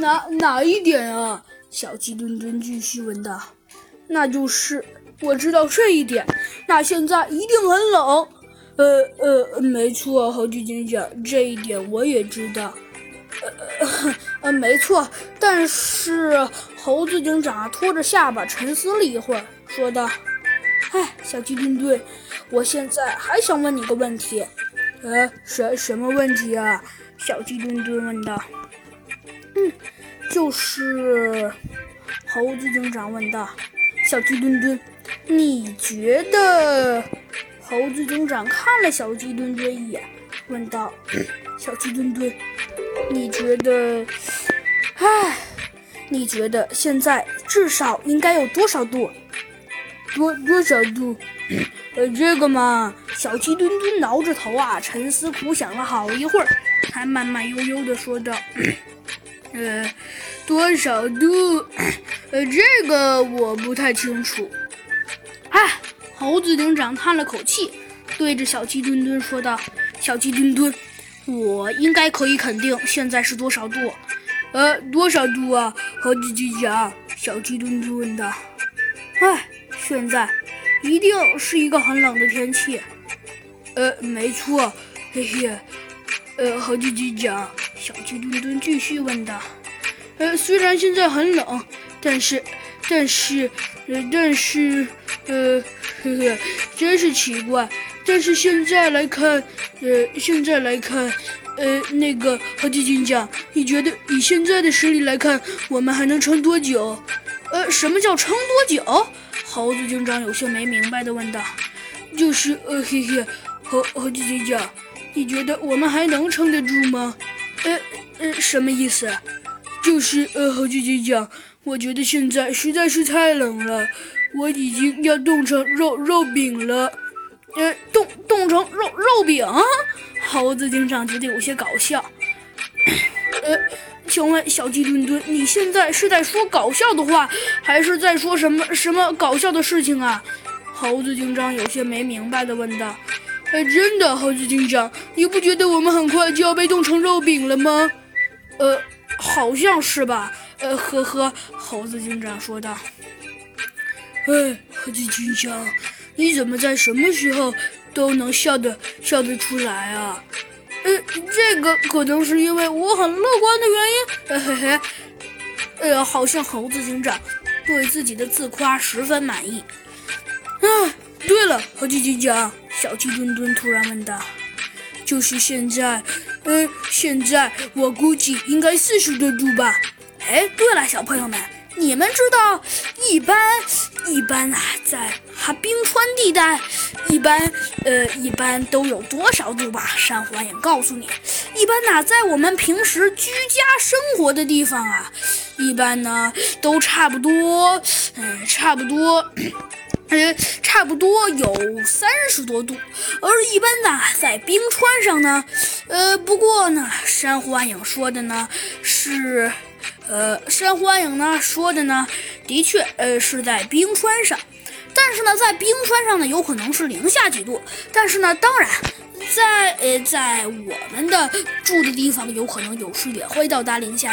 哪哪一点啊？小鸡墩墩继续问道。那就是我知道这一点。那现在一定很冷。呃呃，没错，猴子警长，这一点我也知道。呃呃，没错。但是猴子警长拖着下巴沉思了一会儿，说道：“哎，小鸡墩墩，我现在还想问你个问题。”呃，什什么问题啊？小鸡墩墩问道。嗯，就是猴子警长问道。小鸡墩墩，你觉得？猴子警长看了小鸡墩墩一眼，问道：“小鸡墩墩，你觉得？唉，你觉得现在至少应该有多少度？多多少度？呃，这个嘛。”小鸡墩墩挠着头啊，沉思苦想了好一会儿，才慢慢悠悠地说道：“呃，多少度？呃，这个我不太清楚。”哎，猴子警长叹了口气，对着小鸡墩墩说道：“小鸡墩墩，我应该可以肯定现在是多少度？呃，多少度啊？”猴子警长，小鸡墩墩问道。“哎，现在一定是一个很冷的天气。”呃，没错，嘿嘿。呃，猴子警长，小鸡墩墩继续问道：“呃，虽然现在很冷，但是，但是，呃，但是，呃，呵呵，真是奇怪。但是现在来看，呃，现在来看，呃，那个猴子警长，你觉得以现在的实力来看，我们还能撑多久？呃，什么叫撑多久？猴子警长有些没明白的问道：“就是，呃，嘿嘿。”猴猴子警长，你觉得我们还能撑得住吗？呃呃，什么意思？就是呃，猴子警长，我觉得现在实在是太冷了，我已经要冻成肉肉饼了。呃，冻冻成肉肉饼？猴子警长觉得有些搞笑。呃，请问小鸡墩墩，你现在是在说搞笑的话，还是在说什么什么搞笑的事情啊？猴子警长有些没明白的问道。哎，真的，猴子警长，你不觉得我们很快就要被冻成肉饼了吗？呃，好像是吧。呃，呵呵，猴子警长说道。哎，猴子警长，你怎么在什么时候都能笑得笑得出来啊？呃，这个可能是因为我很乐观的原因。呃嘿嘿，呃，好像猴子警长对自己的自夸十分满意。啊，对了，猴子警长。小鸡墩墩突然问道：“就是现在，呃，现在我估计应该四十多度吧？哎，对了，小朋友们，你们知道一般一般啊，在哈冰川地带，一般呃一般都有多少度吧？山环也告诉你，一般呢，在我们平时居家生活的地方啊，一般呢都差不多，嗯，差不多。”差不多有三十多度，而一般呢，在冰川上呢，呃，不过呢，珊瑚暗影说的呢是，呃，珊瑚暗影呢说的呢，的确，呃，是在冰川上，但是呢，在冰川上呢，有可能是零下几度，但是呢，当然，在呃，在我们的住的地方，有可能有时也会到达零下。